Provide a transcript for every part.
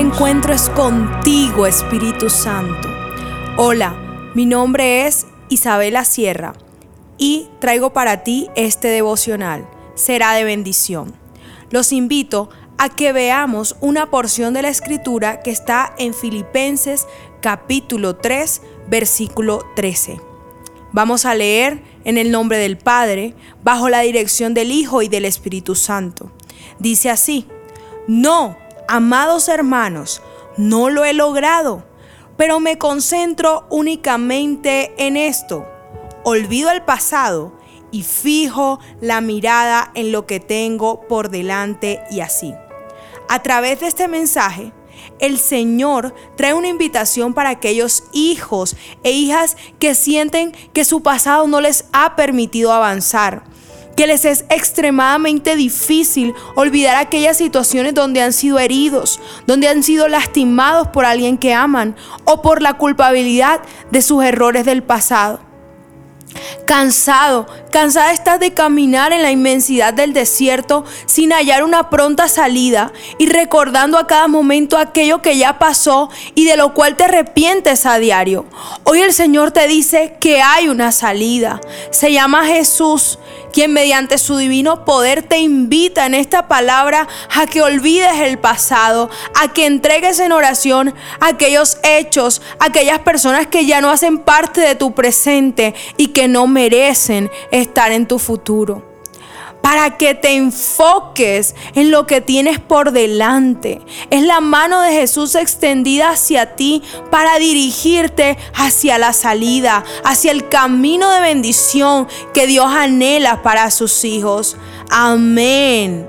encuentro es contigo, Espíritu Santo. Hola, mi nombre es Isabela Sierra y traigo para ti este devocional. Será de bendición. Los invito a que veamos una porción de la escritura que está en Filipenses capítulo 3, versículo 13. Vamos a leer en el nombre del Padre, bajo la dirección del Hijo y del Espíritu Santo. Dice así, no, amados hermanos, no lo he logrado, pero me concentro únicamente en esto. Olvido el pasado y fijo la mirada en lo que tengo por delante y así. A través de este mensaje, el Señor trae una invitación para aquellos hijos e hijas que sienten que su pasado no les ha permitido avanzar que les es extremadamente difícil olvidar aquellas situaciones donde han sido heridos, donde han sido lastimados por alguien que aman o por la culpabilidad de sus errores del pasado. Cansado, cansada estás de caminar en la inmensidad del desierto sin hallar una pronta salida y recordando a cada momento aquello que ya pasó y de lo cual te arrepientes a diario. Hoy el Señor te dice que hay una salida. Se llama Jesús quien mediante su divino poder te invita en esta palabra a que olvides el pasado, a que entregues en oración aquellos hechos, aquellas personas que ya no hacen parte de tu presente y que no merecen estar en tu futuro para que te enfoques en lo que tienes por delante. Es la mano de Jesús extendida hacia ti para dirigirte hacia la salida, hacia el camino de bendición que Dios anhela para sus hijos. Amén.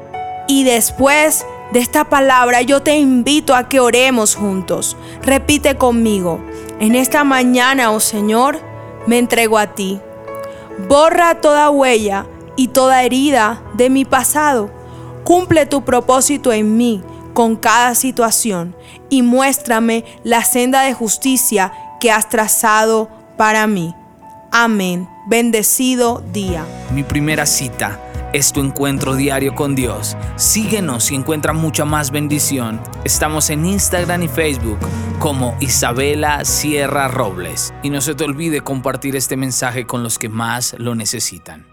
Y después de esta palabra yo te invito a que oremos juntos. Repite conmigo, en esta mañana, oh Señor, me entrego a ti. Borra toda huella y toda herida de mi pasado. Cumple tu propósito en mí con cada situación y muéstrame la senda de justicia que has trazado para mí. Amén. Bendecido día. Mi primera cita es tu encuentro diario con Dios. Síguenos y encuentra mucha más bendición. Estamos en Instagram y Facebook como Isabela Sierra Robles. Y no se te olvide compartir este mensaje con los que más lo necesitan.